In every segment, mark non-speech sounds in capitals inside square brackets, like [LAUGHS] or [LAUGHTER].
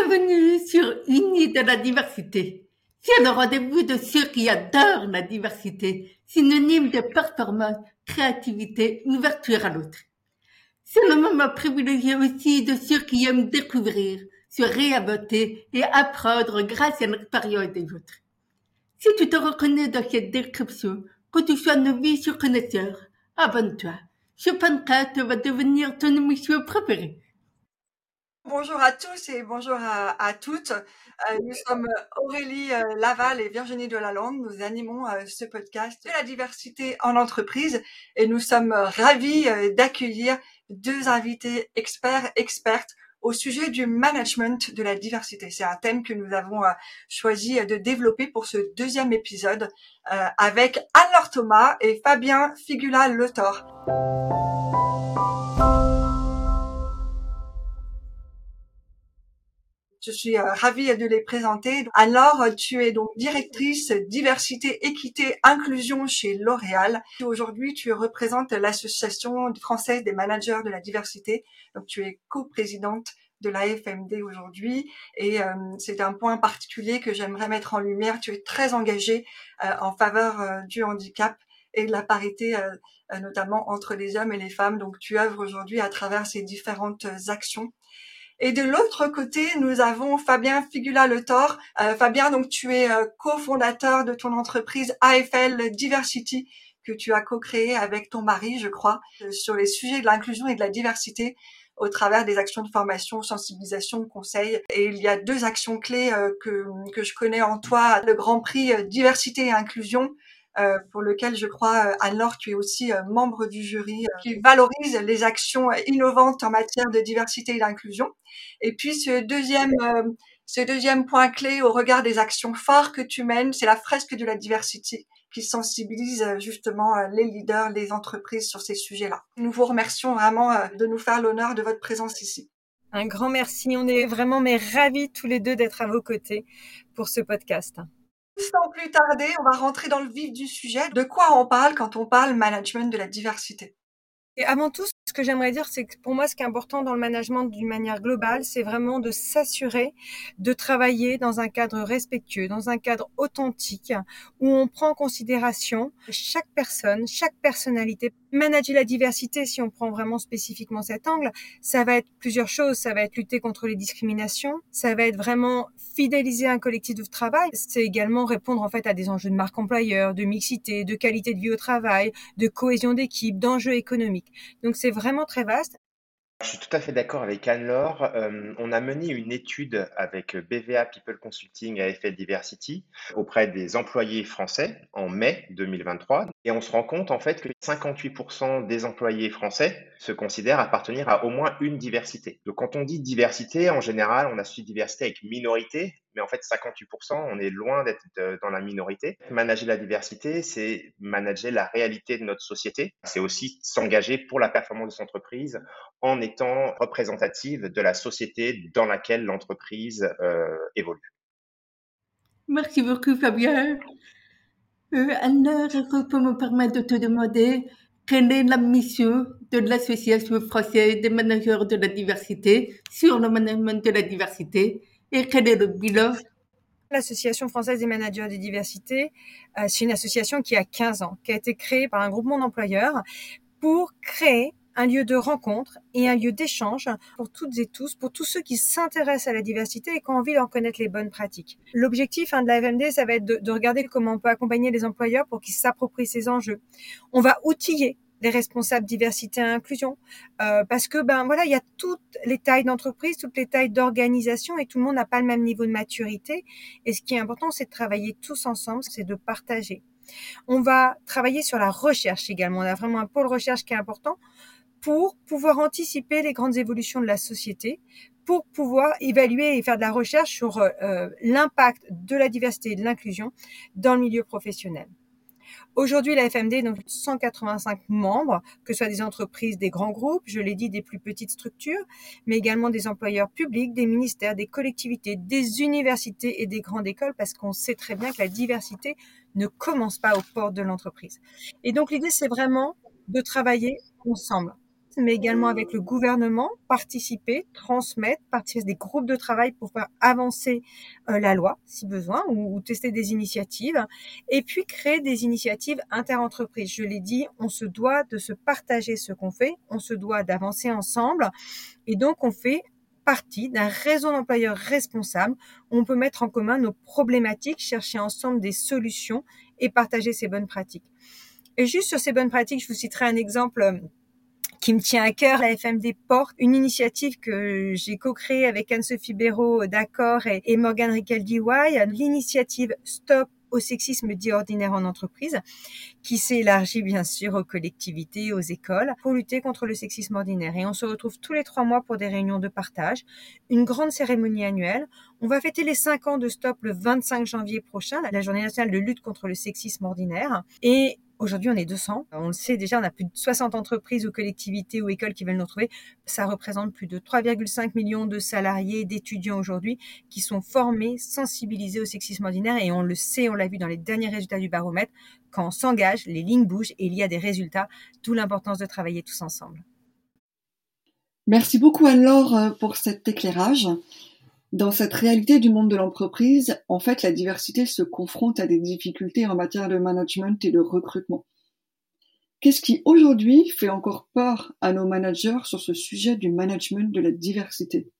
Bienvenue sur Unis de la diversité. C'est le rendez-vous de ceux qui adorent la diversité, synonyme de performance, créativité, ouverture à l'autre. C'est le moment privilégié aussi de ceux qui aiment découvrir, se réinventer et apprendre grâce à l'expérience des autres. Si tu te reconnais dans cette description, que tu sois novice ou connaisseur, abonne-toi. Ce podcast va devenir ton émission préférée. Bonjour à tous et bonjour à, toutes. Euh, nous sommes Aurélie euh, Laval et Virginie Delalande. Nous animons euh, ce podcast de la diversité en entreprise et nous sommes ravis d'accueillir deux invités experts, expertes au sujet du management de la diversité. C'est un thème que nous avons choisi de développer pour ce deuxième épisode avec Anne-Laure Thomas et Fabien Figula-Letor. Je suis euh, ravie de les présenter. Alors, tu es donc directrice diversité, équité, inclusion chez L'Oréal. Aujourd'hui, tu représentes l'association française des managers de la diversité. Donc, tu es co-présidente de la FMD aujourd'hui et euh, c'est un point particulier que j'aimerais mettre en lumière. Tu es très engagée euh, en faveur du handicap et de la parité notamment entre les hommes et les femmes. Donc tu œuvres aujourd'hui à travers ces différentes actions. Et de l'autre côté, nous avons Fabien Figula-Le Thor. Euh, Fabien, donc tu es euh, cofondateur de ton entreprise AFL Diversity que tu as co-créé avec ton mari, je crois, euh, sur les sujets de l'inclusion et de la diversité au travers des actions de formation, sensibilisation, conseil. Et il y a deux actions clés que, que je connais en toi, le Grand Prix Diversité et Inclusion, pour lequel je crois, alors tu es aussi euh, membre du jury euh, qui valorise les actions innovantes en matière de diversité et d'inclusion. Et puis ce deuxième, ce deuxième point clé au regard des actions phares que tu mènes, c'est la fresque de la diversité qui sensibilise justement les leaders, les entreprises sur ces sujets-là. Nous vous remercions vraiment de nous faire l'honneur de votre présence ici. Un grand merci. On est vraiment mais ravis tous les deux d'être à vos côtés pour ce podcast. Sans plus tarder, on va rentrer dans le vif du sujet. De quoi on parle quand on parle management de la diversité? Et avant tout, ce que j'aimerais dire, c'est que pour moi, ce qui est important dans le management d'une manière globale, c'est vraiment de s'assurer de travailler dans un cadre respectueux, dans un cadre authentique, où on prend en considération chaque personne, chaque personnalité. Manager la diversité, si on prend vraiment spécifiquement cet angle, ça va être plusieurs choses. Ça va être lutter contre les discriminations, ça va être vraiment fidéliser un collectif de travail, c'est également répondre en fait à des enjeux de marque employeur, de mixité, de qualité de vie au travail, de cohésion d'équipe, d'enjeux économiques. Donc c'est vraiment très vaste. Je suis tout à fait d'accord avec Anne-Laure. Euh, on a mené une étude avec BVA People Consulting à effet Diversity auprès des employés français en mai 2023. Et on se rend compte en fait que 58% des employés français se considèrent appartenir à au moins une diversité. Donc quand on dit diversité, en général, on associe diversité avec minorité, mais en fait 58%, on est loin d'être dans la minorité. Manager la diversité, c'est manager la réalité de notre société. C'est aussi s'engager pour la performance de son entreprise en étant représentative de la société dans laquelle l'entreprise euh, évolue. Merci beaucoup Fabien. Euh, que tu me permettre de te demander quelle est la mission de l'Association française des managers de la diversité sur le management de la diversité? L'Association française des managers de diversité, euh, c'est une association qui a 15 ans, qui a été créée par un groupement d'employeurs pour créer un lieu de rencontre et un lieu d'échange pour toutes et tous, pour tous ceux qui s'intéressent à la diversité et qui ont envie d'en connaître les bonnes pratiques. L'objectif hein, de la FMD, ça va être de, de regarder comment on peut accompagner les employeurs pour qu'ils s'approprient ces enjeux. On va outiller les responsables diversité et inclusion euh, parce que ben voilà il y a toutes les tailles d'entreprise toutes les tailles d'organisation et tout le monde n'a pas le même niveau de maturité. Et ce qui est important c'est de travailler tous ensemble c'est de partager. On va travailler sur la recherche également. On a vraiment un pôle recherche qui est important pour pouvoir anticiper les grandes évolutions de la société, pour pouvoir évaluer et faire de la recherche sur euh, l'impact de la diversité et de l'inclusion dans le milieu professionnel. Aujourd'hui, la FMD donc 185 membres, que ce soit des entreprises, des grands groupes, je l'ai dit, des plus petites structures, mais également des employeurs publics, des ministères, des collectivités, des universités et des grandes écoles, parce qu'on sait très bien que la diversité ne commence pas aux portes de l'entreprise. Et donc l'idée, c'est vraiment de travailler ensemble mais également avec le gouvernement, participer, transmettre, participer des groupes de travail pour faire avancer euh, la loi, si besoin, ou, tester des initiatives, et puis créer des initiatives interentreprises. Je l'ai dit, on se doit de se partager ce qu'on fait, on se doit d'avancer ensemble, et donc on fait partie d'un réseau d'employeurs responsables où on peut mettre en commun nos problématiques, chercher ensemble des solutions et partager ces bonnes pratiques. Et juste sur ces bonnes pratiques, je vous citerai un exemple euh, qui me tient à cœur. La FMD porte une initiative que j'ai co-créée avec Anne-Sophie Béraud d'Accord et, Morgan Ricaldi l'initiative Stop au sexisme dit ordinaire en entreprise, qui s'est élargi bien sûr aux collectivités, aux écoles, pour lutter contre le sexisme ordinaire. Et on se retrouve tous les trois mois pour des réunions de partage, une grande cérémonie annuelle. On va fêter les cinq ans de Stop le 25 janvier prochain, la journée nationale de lutte contre le sexisme ordinaire. Et Aujourd'hui, on est 200. On le sait déjà, on a plus de 60 entreprises ou collectivités ou écoles qui veulent nous retrouver. Ça représente plus de 3,5 millions de salariés, d'étudiants aujourd'hui qui sont formés, sensibilisés au sexisme ordinaire. Et on le sait, on l'a vu dans les derniers résultats du baromètre, quand on s'engage, les lignes bougent et il y a des résultats, d'où l'importance de travailler tous ensemble. Merci beaucoup Anne-Laure pour cet éclairage. Dans cette réalité du monde de l'entreprise, en fait, la diversité se confronte à des difficultés en matière de management et de recrutement. Qu'est-ce qui aujourd'hui fait encore peur à nos managers sur ce sujet du management de la diversité?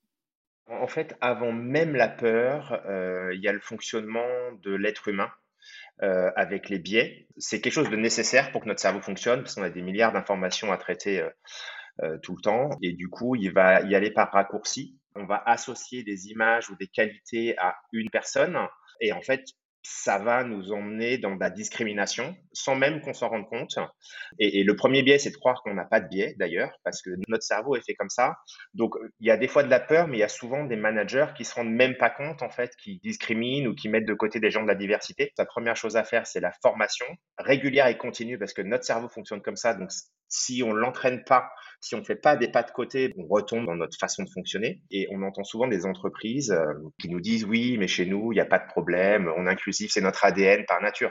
En fait, avant même la peur, euh, il y a le fonctionnement de l'être humain euh, avec les biais. C'est quelque chose de nécessaire pour que notre cerveau fonctionne, parce qu'on a des milliards d'informations à traiter euh, tout le temps, et du coup, il va y aller par raccourci on va associer des images ou des qualités à une personne et en fait, ça va nous emmener dans la discrimination sans même qu'on s'en rende compte. Et, le premier biais, c'est de croire qu'on n'a pas de biais d'ailleurs, parce que notre cerveau est fait comme ça. Donc, il y a des fois de la peur, mais il y a souvent des managers qui se rendent même pas compte en fait, qui discriminent ou qui mettent de côté des gens de la diversité. La première chose à faire, c'est la formation régulière et continue, parce que notre cerveau fonctionne comme ça. Donc, si on l'entraîne pas, si on ne fait pas des pas de côté, on retombe dans notre façon de fonctionner. Et on entend souvent des entreprises euh, qui nous disent oui, mais chez nous, il n'y a pas de problème, on est inclusif, c'est notre ADN par nature.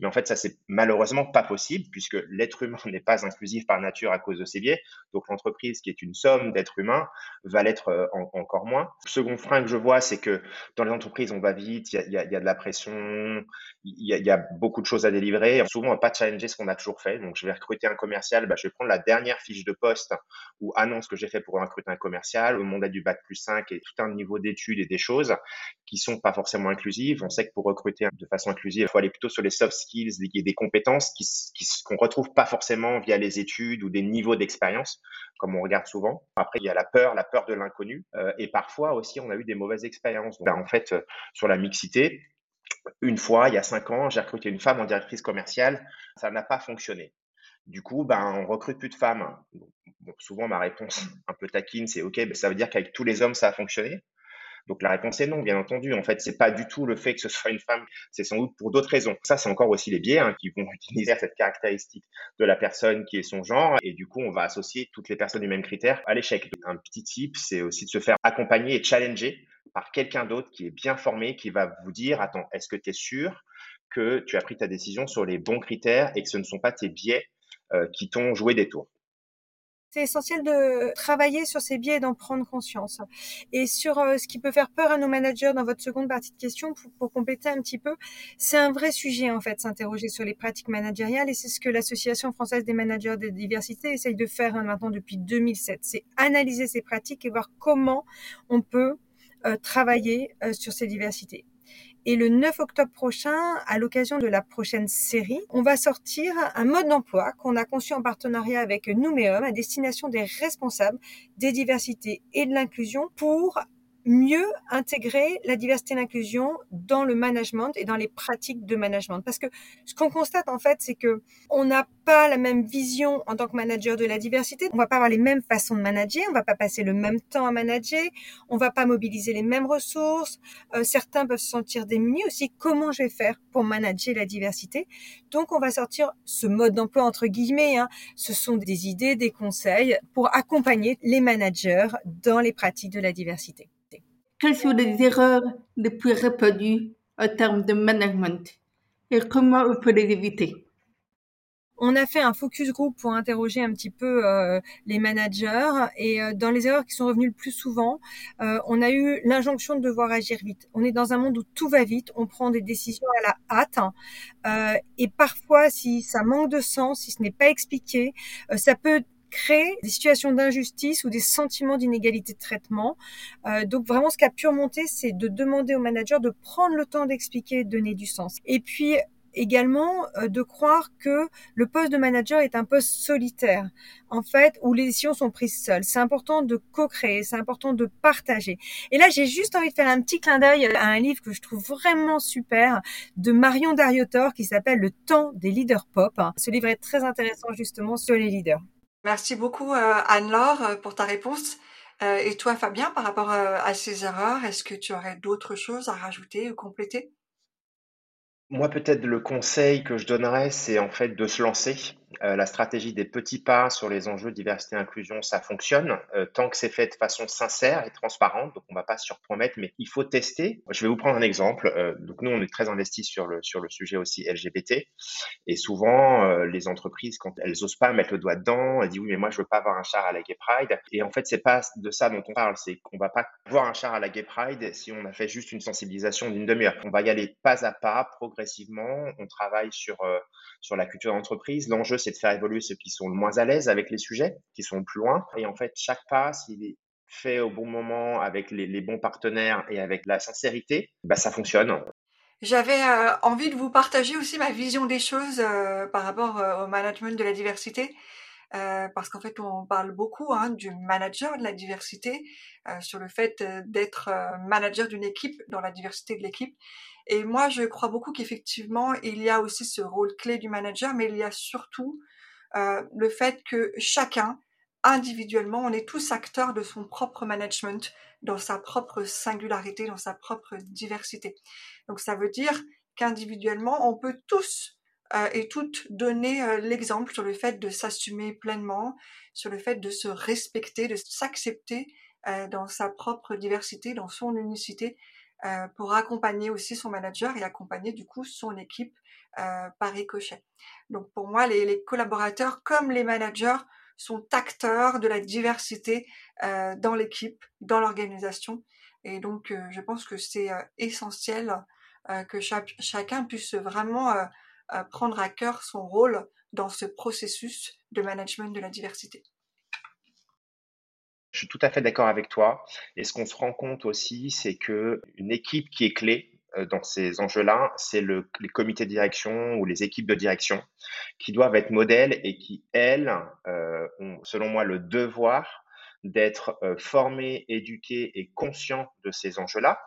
Mais en fait, ça, c'est malheureusement pas possible puisque l'être humain [LAUGHS] n'est pas inclusif par nature à cause de ses biais. Donc, l'entreprise, qui est une somme d'êtres humains, va l'être euh, encore moins. Le second frein que je vois, c'est que dans les entreprises, on va vite, il y a, de la pression, il y, a, beaucoup de choses à délivrer. Souvent, on va pas challenger ce qu'on a toujours fait. Donc, je vais recruter un commercial, bah, je vais prendre la dernière fiche de poste ou annonce que j'ai fait pour recruter un commercial. Au monde a du bac plus 5 et tout un niveau d'études et des choses qui sont pas forcément inclusives. On sait que pour recruter de façon inclusive, il faut aller plutôt sur les soft skills, des compétences qui, qu'on retrouve pas forcément via les études ou des niveaux d'expérience, comme on regarde souvent. Après, il y a la peur, la peur de l'inconnu, euh, et parfois aussi, on a eu des mauvaises expériences. En fait, euh, sur la mixité, une fois, il y a cinq ans, j'ai recruté une femme en directrice commerciale, ça n'a pas fonctionné. Du coup, ben, on recrute plus de femmes. souvent, ma réponse un peu taquine, c'est OK, ben, ça veut dire qu'avec tous les hommes, ça a fonctionné. Donc la réponse est non, bien entendu. En fait, c'est pas du tout le fait que ce soit une femme, c'est sans doute pour d'autres raisons. Ça, c'est encore aussi les biais hein, qui vont [LAUGHS] utiliser cette caractéristique de la personne qui est son genre, et du coup, on va associer toutes les personnes du même critère à l'échec. Un petit tip, c'est aussi de se faire accompagner et challenger par quelqu'un d'autre qui est bien formé, qui va vous dire, attends, est-ce que tu es sûr que tu as pris ta décision sur les bons critères et que ce ne sont pas tes biais euh, qui t'ont joué des tours? C'est essentiel de travailler sur ces biais et d'en prendre conscience. Et sur euh, ce qui peut faire peur à nos managers dans votre seconde partie de question, pour, compléter un petit peu, c'est un vrai sujet en fait, s'interroger sur les pratiques managériales et c'est ce que l'Association française des managers de diversité essaye de faire hein, maintenant depuis 2007. C'est analyser ces pratiques et voir comment on peut euh, travailler euh, sur ces diversités. Et le 9 octobre prochain, à l'occasion de la prochaine série, on va sortir un mode d'emploi qu'on a conçu en partenariat avec Nouméum à destination des responsables des diversités et de l'inclusion pour mieux intégrer la diversité et l'inclusion dans le management et dans les pratiques de management. Parce que ce qu'on constate en fait, c'est que on n'a pas la même vision en tant que manager de la diversité. On va pas avoir les mêmes façons de manager. On va pas passer le même temps à manager. On va pas mobiliser les mêmes ressources. Euh, certains peuvent se sentir démunis aussi. Comment je vais faire pour manager la diversité? Donc, on va sortir ce mode d'emploi entre guillemets. Hein. Ce sont des idées, des conseils pour accompagner les managers dans les pratiques de la diversité. Quelles sont les erreurs les plus répandues en termes de management et comment on peut les éviter? On a fait un focus group pour interroger un petit peu euh, les managers et euh, dans les erreurs qui sont revenues le plus souvent, euh, on a eu l'injonction de devoir agir vite. On est dans un monde où tout va vite, on prend des décisions à la hâte et parfois si ça manque de sens, si ce n'est pas expliqué, ça peut créer des situations d'injustice ou des sentiments d'inégalité de traitement. Euh, donc vraiment, ce qui a pu remonter, c'est de demander au manager de prendre le temps d'expliquer, de donner du sens. Et puis également euh, de croire que le poste de manager est un poste solitaire, en fait, où les décisions sont prises seules. C'est important de co-créer, c'est important de partager. Et là, j'ai juste envie de faire un petit clin d'œil à un livre que je trouve vraiment super de Marion Dariotor qui s'appelle Le temps des leaders pop. Ce livre est très intéressant justement sur les leaders. Merci beaucoup euh, Anne-Laure euh, pour ta réponse. Euh, et toi Fabien, par rapport à ces erreurs, est-ce que tu aurais d'autres choses à rajouter ou compléter? Moi, peut-être le conseil que je donnerais, c'est en fait de se lancer. Euh, la stratégie des petits pas sur les enjeux diversité et inclusion, ça fonctionne euh, tant que c'est fait de façon sincère et transparente. Donc, on va pas surpromettre, mais il faut tester. Je vais vous prendre un exemple. Euh, donc, nous, on est très investis sur le sur le sujet aussi LGBT. Et souvent, les entreprises, quand elles osent pas mettre le doigt dedans, elles disent oui, mais moi, je veux pas avoir un char à la Gay Pride. Et en fait, c'est pas de ça dont on parle. C'est qu'on va pas voir un char à la Gay Pride si on a fait juste une sensibilisation d'une demi-heure. On va y aller pas à pas, progressivement. On travaille sur sur la culture d'entreprise. L'enjeu, c'est de faire évoluer ceux qui sont le moins à l'aise avec les sujets, qui sont plus loin. Et en fait, chaque pas, s'il est fait au bon moment, avec les, bons partenaires et avec la sincérité, bah, ça fonctionne. J'avais euh, envie de vous partager aussi ma vision des choses euh, par rapport euh, au management de la diversité. Parce qu'en fait, on parle beaucoup hein, du manager de la diversité, sur le fait d'être manager d'une équipe dans la diversité de l'équipe. Et moi, je crois beaucoup qu'effectivement, il y a aussi ce rôle clé du manager, mais il y a surtout euh, le fait que chacun, individuellement, on est tous acteurs de son propre management, dans sa propre singularité, dans sa propre diversité. Donc ça veut dire qu'individuellement, on peut tous euh, et toutes donner euh, l'exemple sur le fait de s'assumer pleinement, sur le fait de se respecter, de s'accepter dans sa propre diversité, dans son unicité, euh, pour accompagner aussi son manager et accompagner du coup son équipe euh, par ricochet. Donc pour moi, les, les, collaborateurs comme les managers sont acteurs de la diversité euh, dans l'équipe, dans l'organisation. Et donc euh, je pense que c'est euh, essentiel que chaque, chacun puisse vraiment prendre à cœur son rôle dans ce processus de management de la diversité. Je suis tout à fait d'accord avec toi. Et ce qu'on se rend compte aussi, c'est que une équipe qui est clé euh, dans ces enjeux-là, c'est le, les comités de direction ou les équipes de direction qui doivent être modèles et qui, elles, euh, ont, selon moi, le devoir d'être euh, formés, éduqués et conscients de ces enjeux-là.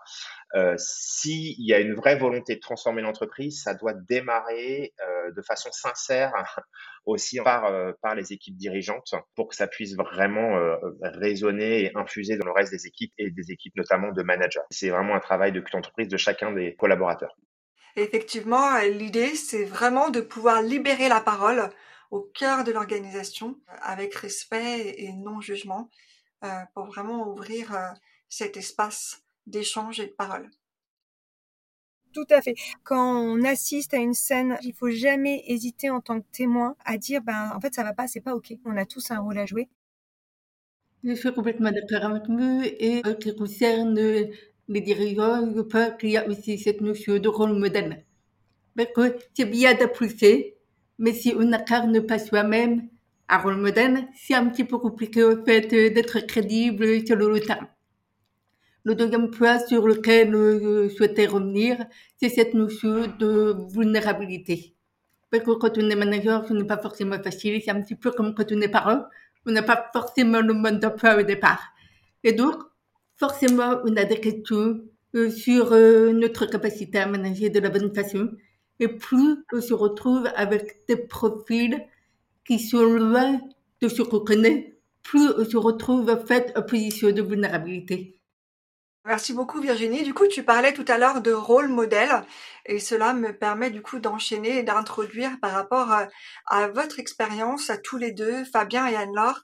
Euh, S'il y a une vraie volonté de transformer l'entreprise, ça doit démarrer euh, de façon sincère [LAUGHS] aussi par, euh, par les équipes dirigeantes pour que ça puisse vraiment résonner et infuser dans le reste des équipes et des équipes notamment de managers. C'est vraiment un travail de d'entreprise de chacun des collaborateurs. Effectivement, l'idée, c'est vraiment de pouvoir libérer la parole au cœur de l'organisation avec respect et non-jugement euh, pour vraiment ouvrir euh, cet espace d'échange et de parole. Tout à fait. Quand on assiste à une scène, il faut jamais hésiter en tant que témoin à dire ben en fait ça va pas, c'est pas ok. On a tous un rôle à jouer. Je suis complètement d'accord avec vous et ce qui concerne les dirigeants, je pense qu'il y a aussi cette notion de rôle modèle. Parce que c'est bien d'appliquer, mais si on n'incarne pas soi-même un rôle modèle, c'est un petit peu compliqué au fait d'être crédible sur le terrain. Le deuxième point sur lequel je souhaitais revenir, c'est cette notion de vulnérabilité. Parce que quand on est manager, ce n'est pas forcément facile. C'est un petit peu comme quand on est parent. On n'a pas forcément le mode d'emploi au départ. Et donc, forcément, on a des questions euh, sur euh, notre capacité à manager de la bonne façon et plus on se retrouve avec des profils qui sont loin de qu'on connaît, plus on se retrouve en fait en position de vulnérabilité. Merci beaucoup Virginie. Du coup, tu parlais tout à l'heure de rôle modèle et cela me permet du coup d'enchaîner et d'introduire par rapport à, votre expérience à tous les deux, Fabien et Anne-Laure.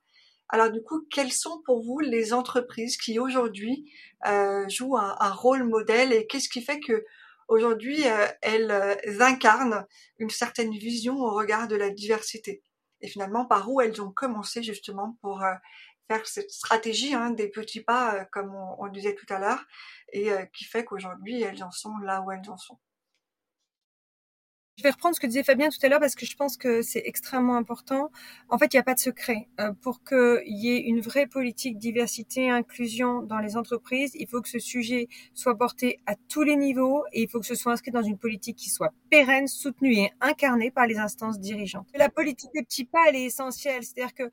Alors du coup, quelles sont pour vous les entreprises qui aujourd'hui euh, jouent un, rôle modèle et qu'est-ce qui fait que aujourd'hui, euh, elles incarnent une certaine vision au regard de la diversité. Et finalement, par où elles ont commencé justement pour faire cette stratégie hein, des petits pas, comme on, on, disait tout à l'heure, et qui fait qu'aujourd'hui, elles en sont là où elles en sont. Je vais reprendre ce que disait Fabien tout à l'heure parce que je pense que c'est extrêmement important. En fait, il n'y a pas de secret. Euh, pour qu'il y ait une vraie politique diversité inclusion dans les entreprises, il faut que ce sujet soit porté à tous les niveaux et il faut que ce soit inscrit dans une politique qui soit pérenne, soutenue et incarnée par les instances dirigeantes. La politique des petits pas, elle est essentielle. C'est-à-dire que euh,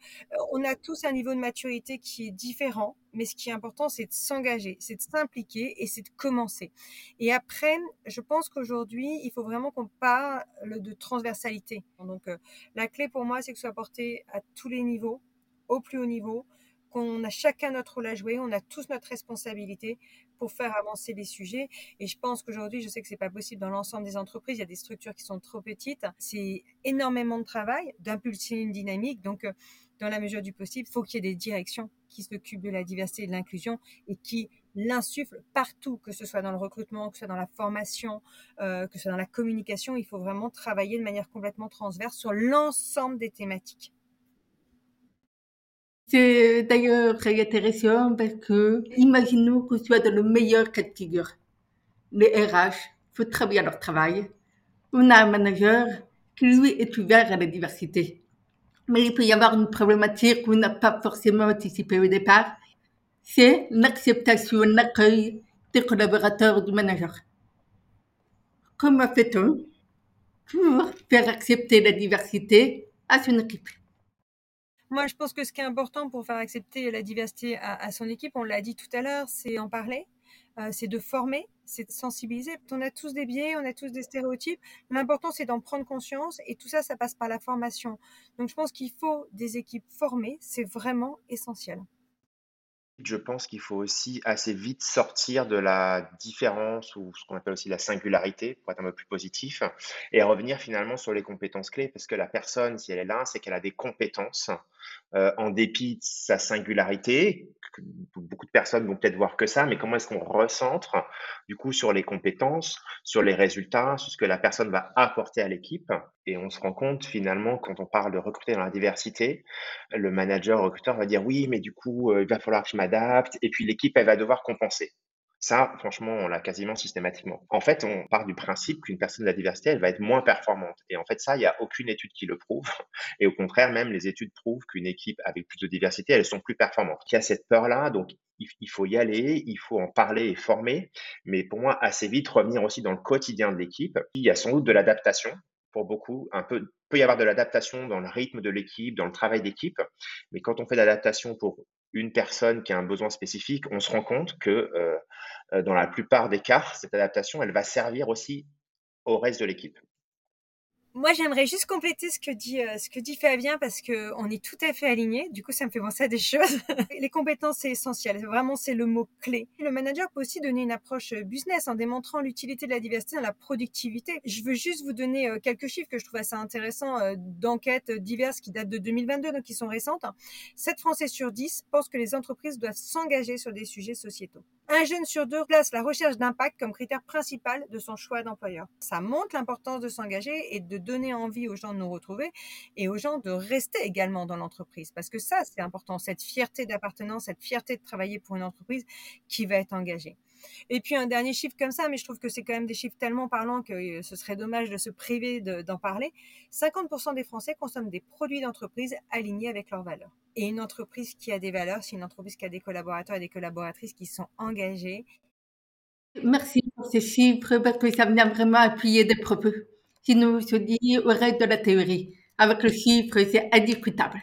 on a tous un niveau de maturité qui est différent mais ce qui est important, c'est de s'engager, c'est de s'impliquer et c'est de commencer. Et après, je pense qu'aujourd'hui, il faut vraiment qu'on parle de transversalité. Donc, euh, la clé pour moi, c'est que ce soit porté à tous les niveaux, au plus haut niveau, qu'on a chacun notre rôle à jouer, on a tous notre responsabilité pour faire avancer les sujets. Et je pense qu'aujourd'hui, je sais que c'est pas possible dans l'ensemble des entreprises. Il y a des structures qui sont trop petites. C'est énormément de travail d'impulser une dynamique. Donc, euh, dans la mesure du possible, il faut qu'il y ait des directions qui s'occupent de la diversité et de l'inclusion et qui l'insufflent partout, que ce soit dans le recrutement, que ce soit dans la formation, euh, que ce soit dans la communication. Il faut vraiment travailler de manière complètement transverse sur l'ensemble des thématiques. C'est d'ailleurs très intéressant parce que imaginons que soit dans le meilleur cas de figure. Les RH font très bien leur travail. On a un manager qui lui est ouvert à la diversité mais il peut y avoir une problématique qu'on n'a pas forcément anticipée au départ, c'est l'acceptation, l'accueil des collaborateurs du manager. Comment fait-on pour faire accepter la diversité à son équipe? Moi, je pense que ce qui est important pour faire accepter la diversité à, son équipe, on l'a dit tout à l'heure, c'est en parler, euh, c'est de former, c'est de sensibiliser. On a tous des biais, on a tous des stéréotypes. L'important, c'est d'en prendre conscience et tout ça, ça passe par la formation. Donc, je pense qu'il faut des équipes formées, c'est vraiment essentiel. Je pense qu'il faut aussi assez vite sortir de la différence ou ce qu'on appelle aussi la singularité, pour être un peu plus positif, et revenir finalement sur les compétences clés, parce que la personne, si elle est là, c'est qu'elle a des compétences euh, en dépit de sa singularité. Beaucoup de personnes vont peut-être voir que ça, mais comment est-ce qu'on recentre du coup sur les compétences, sur les résultats, sur ce que la personne va apporter à l'équipe Et on se rend compte finalement quand on parle de recruter dans la diversité, le manager, recruteur va dire oui, mais du coup euh, il va falloir que je m'adapte, et puis l'équipe elle va devoir compenser. Ça, franchement, on l'a quasiment systématiquement. En fait, on part du principe qu'une personne de la diversité, elle va être moins performante. Et en fait, ça, il n'y a aucune étude qui le prouve. [LAUGHS] Et au contraire, même les études prouvent qu'une équipe avec plus de diversité, elles sont plus performantes. Il y a cette peur-là, donc il faut y aller, il faut en parler et former. Mais pour moi, assez vite, revenir aussi dans le quotidien de l'équipe. Il y a sans doute de l'adaptation beaucoup. Un peu, peut y avoir de l'adaptation dans le rythme de l'équipe, dans le travail d'équipe. Mais quand on fait l'adaptation pour une personne qui a un besoin spécifique, on se rend compte que euh, euh, dans la plupart des cas, cette adaptation, elle va servir aussi au reste de l'équipe. Moi, j'aimerais juste compléter ce que dit euh, ce que dit Fabien parce que on est tout à fait alignés. Du coup, ça me fait penser à des [LAUGHS] choses. les compétences, c'est essentiel. Vraiment, c'est le mot clé. Le manager peut aussi donner une approche euh, business en démontrant l'utilité de la diversité dans la productivité. Je veux juste vous donner euh, quelques chiffres que je trouve assez intéressants d'enquêtes diverses qui datent de 2022, donc qui sont récentes. 7 Français sur 10 pensent que les entreprises doivent s'engager sur des sujets sociétaux. Un jeune sur deux place la recherche d'impact comme critère principal de son choix d'employeur. Ça montre l'importance de s'engager et de donner envie aux gens de nous retrouver et aux gens de rester également dans l'entreprise. Parce que ça, c'est important, cette fierté d'appartenance, cette fierté de travailler pour une entreprise qui va être engagée. Et puis un dernier chiffre comme ça, mais je trouve que c'est quand même des chiffres tellement parlants que euh, ce serait dommage de se priver d'en parler. 50% des Français consomment des produits d'entreprise alignés avec leurs valeurs. Et une entreprise qui a des valeurs, c'est une entreprise qui a des collaborateurs et des collaboratrices qui sont engagés. Merci pour ces chiffres parce que ça vient vraiment appuyer des propos qui nous se dit au reste de la théorie. Avec le chiffre, c'est indiscutable.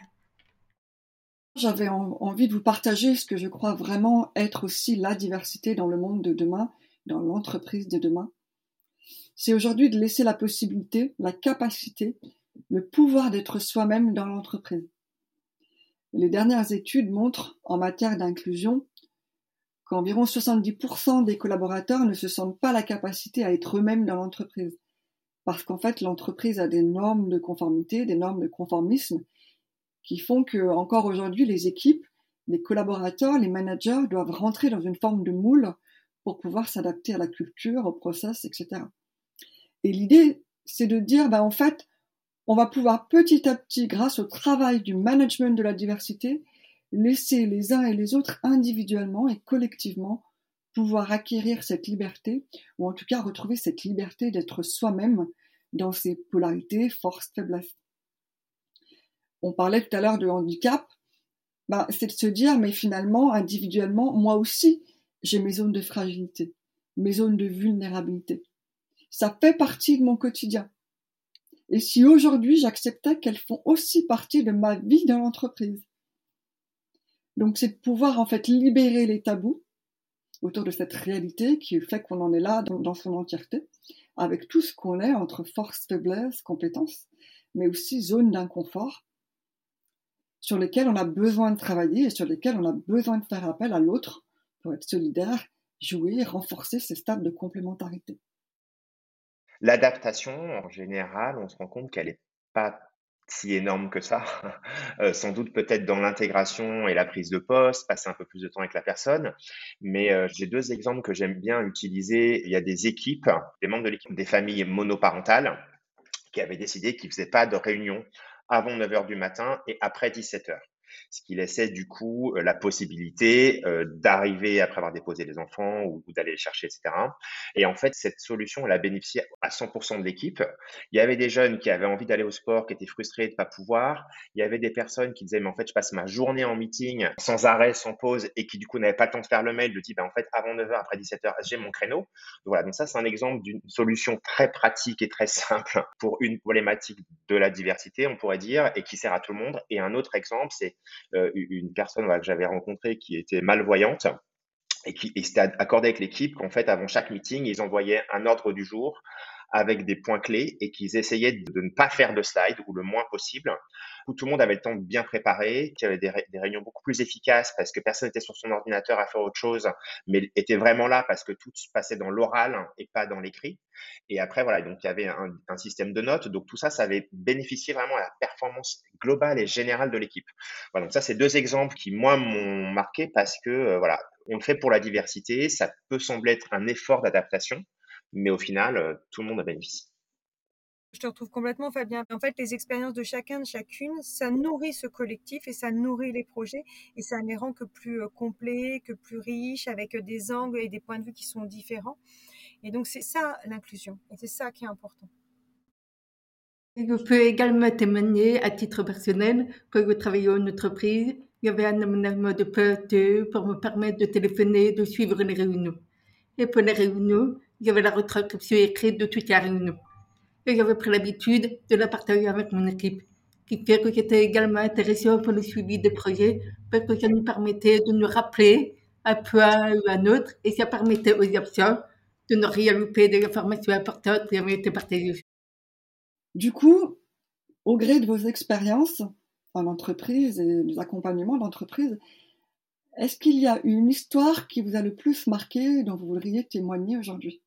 J'avais envie de vous partager ce que je crois vraiment être aussi la diversité dans le monde de demain, dans l'entreprise de demain. C'est aujourd'hui de laisser la possibilité, la capacité, le pouvoir d'être soi-même dans l'entreprise. Les dernières études montrent, en matière d'inclusion, qu'environ 70% des collaborateurs ne se sentent pas la capacité à être eux-mêmes dans l'entreprise. Parce qu'en fait, l'entreprise a des normes de conformité, des normes de conformisme qui font que encore aujourd'hui les équipes, les collaborateurs, les managers doivent rentrer dans une forme de moule pour pouvoir s'adapter à la culture, au process, etc. Et l'idée, c'est de dire, bah, en fait, on va pouvoir petit à petit, grâce au travail du management de la diversité, laisser les uns et les autres individuellement et collectivement pouvoir acquérir cette liberté, ou en tout cas retrouver cette liberté d'être soi-même dans ses polarités, forces, faiblesses. On parlait tout à l'heure de handicap, bah, c'est de se dire, mais finalement, individuellement, moi aussi, j'ai mes zones de fragilité, mes zones de vulnérabilité. Ça fait partie de mon quotidien. Et si aujourd'hui j'acceptais qu'elles font aussi partie de ma vie dans l'entreprise. Donc c'est de pouvoir en fait libérer les tabous autour de cette réalité qui fait qu'on en est là dans, son entièreté, avec tout ce qu'on est entre force, faiblesse, compétences, mais aussi zones d'inconfort sur lesquelles on a besoin de travailler et sur lesquelles on a besoin de faire appel à l'autre pour être solidaire, jouer, renforcer ces stades de complémentarité. L'adaptation, en général, on se rend compte qu'elle n'est pas si énorme que ça. [LAUGHS] Euh, sans doute peut-être dans l'intégration et la prise de poste, passer un peu plus de temps avec la personne. Mais euh, j'ai deux exemples que j'aime bien utiliser. Il y a des équipes, des membres de l'équipe, des familles monoparentales qui avaient décidé qu'ils ne faisaient pas de réunion avant 9 h du matin et après 17 h ce qui laissait du coup euh, la possibilité euh, d'arriver après avoir déposé les enfants ou, d'aller les chercher, etc. Et en fait, cette solution, elle a bénéficié à 100% de l'équipe. Il y avait des jeunes qui avaient envie d'aller au sport, qui étaient frustrés de ne pas pouvoir. Il y avait des personnes qui disaient, mais en fait, je passe ma journée en meeting sans arrêt, sans pause, et qui du coup n'avaient pas le temps de faire le mail, de dire, ben, en fait, avant 9h, après 17h, j'ai mon créneau. Donc, voilà, donc ça, c'est un exemple d'une solution très pratique et très simple pour une problématique de la diversité, on pourrait dire, et qui sert à tout le monde. Et un autre exemple, c'est une personne que j'avais rencontrée qui était malvoyante et qui s'était accordé avec l'équipe qu'en fait, avant chaque meeting, ils envoyaient un ordre du jour avec des points clés et qu'ils essayaient de ne pas faire de slide ou le moins possible où tout le monde avait le temps de bien préparer, qu'il y avait des, réunions beaucoup plus efficaces parce que personne n'était sur son ordinateur à faire autre chose, mais était vraiment là parce que tout se passait dans l'oral et pas dans l'écrit. Et après, voilà, donc il y avait un, système de notes. Donc tout ça, ça avait bénéficié vraiment à la performance globale et générale de l'équipe. Voilà, donc ça, c'est deux exemples qui, moi, m'ont marqué parce que, euh, voilà, on le fait pour la diversité. Ça peut sembler être un effort d'adaptation, mais au final, euh, tout le monde a bénéficié. Je te retrouve complètement, Fabien. En fait, les expériences de chacun, de chacune, ça nourrit ce collectif et ça nourrit les projets et ça les rend que plus euh, complets, que plus riches, avec euh, des angles et des points de vue qui sont différents. Et donc, c'est ça l'inclusion et c'est ça qui est important. je peux également témoigner à titre personnel quand je travaillais en entreprise, il y avait un aménagement de poste pour me permettre de téléphoner, de suivre les réunions. Et pour les réunions, il y avait la retranscription écrite de toutes les réunions et j'avais pris l'habitude de la partager avec mon équipe, qui fait que j'étais également intéressée pour le suivi des projets, parce que ça nous permettait de nous rappeler un un ou un autre, et ça permettait aux absents de ne rien louper des informations importantes qui avaient été partagées. Du coup, au gré de vos expériences en entreprise et des accompagnements d'entreprise, est-ce qu'il y a une histoire qui vous a le plus marqué, dont vous voudriez témoigner aujourd'hui?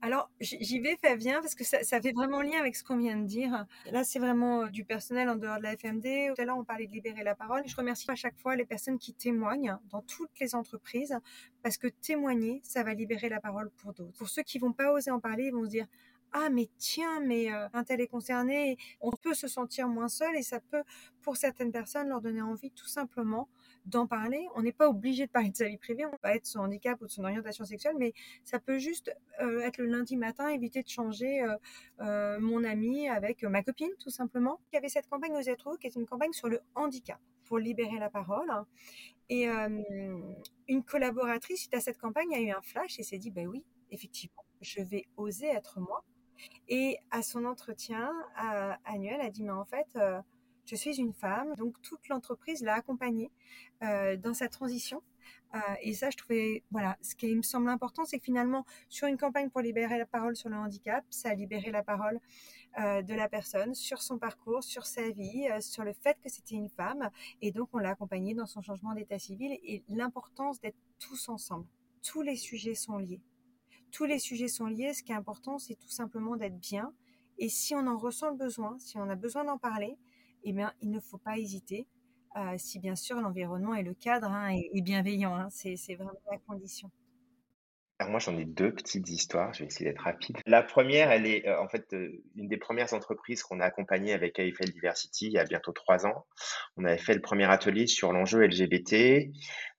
Alors, j'y vais, Fabien, parce que ça, fait vraiment lien avec ce qu'on vient de dire. Là, c'est vraiment euh, du personnel en dehors de la FMD. Tout à l'heure, on parlait de libérer la parole. Je remercie à chaque fois les personnes qui témoignent dans toutes les entreprises, parce que témoigner, ça va libérer la parole pour d'autres. Pour ceux qui vont pas oser en parler, ils vont se dire ah mais tiens mais euh, un tel est concerné on peut se sentir moins seul et ça peut pour certaines personnes leur donner envie tout simplement d'en parler. On n'est pas obligé de parler de sa vie privée, on peut être son handicap ou de son orientation sexuelle, mais ça peut juste euh, être le lundi matin, éviter de changer euh, euh, mon ami avec ma copine, tout simplement. Il y avait cette campagne aux Zetro, qui est une campagne sur le handicap pour libérer la parole. Et une collaboratrice, suite à cette campagne, a eu un flash et s'est dit, ben oui, effectivement, je vais oser être moi. Et à son entretien annuel, elle a dit, mais en fait, je suis une femme, donc toute l'entreprise l'a accompagnée euh, dans sa transition. Euh, et ça, je trouvais, voilà, ce qui me semble important, c'est que finalement, sur une campagne pour libérer la parole sur le handicap, ça a libéré la parole euh, de la personne sur son parcours, sur sa vie, sur le fait que c'était une femme. Et donc, on l'a accompagnée dans son changement d'état civil et l'importance d'être tous ensemble. Tous les sujets sont liés. Tous les sujets sont liés. Ce qui est important, c'est tout simplement d'être bien. Et si on en ressent le besoin, si on a besoin d'en parler, eh bien, il ne faut pas hésiter, euh, si bien sûr l'environnement et le cadre hein, est, bienveillant. Hein, c'est vraiment la condition. Moi, j'en ai deux petites histoires. Je vais essayer d'être rapide. La première, elle est euh, en fait euh, une des premières entreprises qu'on a accompagnées avec AFL Diversity il y a bientôt trois ans. On avait fait le premier atelier sur l'enjeu LGBT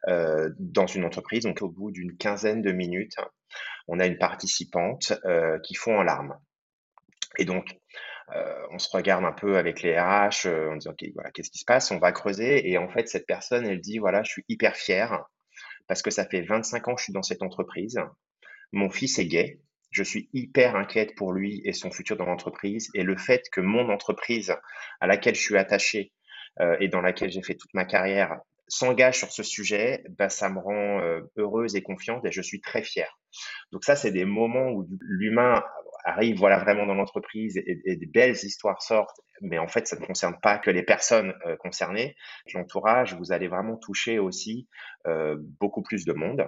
dans une entreprise. Donc au bout d'une quinzaine de minutes, on a une participante qui fond en larmes. Et donc, on se regarde un peu avec les RH, on dit ok, voilà, qu'est-ce qui se passe? On va creuser. Et en fait, cette personne, elle dit voilà, je suis hyper fière parce que ça fait 25 ans que je suis dans cette entreprise. Mon fils est gay. Je suis hyper inquiète pour lui et son futur dans l'entreprise. Et le fait que mon entreprise à laquelle je suis attaché euh, et dans laquelle j'ai fait toute ma carrière s'engage sur ce sujet, bah, ça me rend euh, heureuse et confiante et je suis très fière. Donc ça, c'est des moments où l'humain arrive voilà vraiment dans l'entreprise et, des belles histoires sortent, mais en fait, ça ne concerne pas que les personnes euh, concernées. L'entourage, vous allez vraiment toucher aussi euh, beaucoup plus de monde.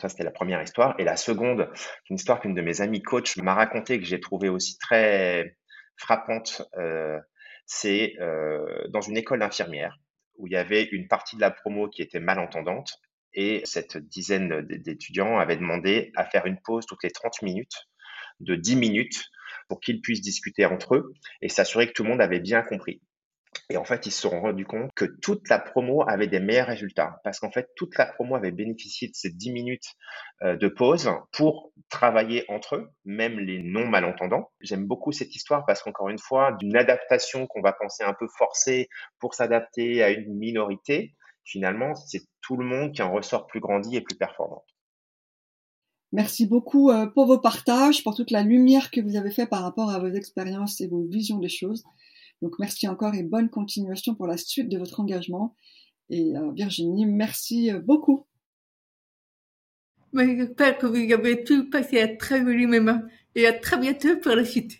Ça, c'était la première histoire. Et la seconde, une histoire qu'une de mes amies coach m'a racontée, que j'ai trouvé aussi très frappante, c'est dans une école d'infirmière où il y avait une partie de la promo qui était malentendante et cette dizaine d'étudiants avaient demandé à faire une pause toutes les 30 minutes de 10 minutes pour qu'ils puissent discuter entre eux et s'assurer que tout le monde avait bien compris. Et en fait, ils se sont rendus compte que toute la promo avait des meilleurs résultats parce qu'en fait, toute la promo avait bénéficié de ces 10 minutes euh, de pause pour travailler entre eux, même les non malentendants. J'aime beaucoup cette histoire parce qu'encore une fois, d'une adaptation qu'on va penser un peu forcée pour s'adapter à une minorité, finalement, c'est tout le monde qui en ressort plus grandi et plus performant. Merci beaucoup euh, pour vos partages, pour toute la lumière que vous avez fait par rapport à vos expériences et vos visions des choses. Donc merci encore et bonne continuation pour la suite de votre engagement. Et euh, Virginie, merci euh, beaucoup. J'espère que vous avez tout passé à très joli moment et à très bientôt pour la suite.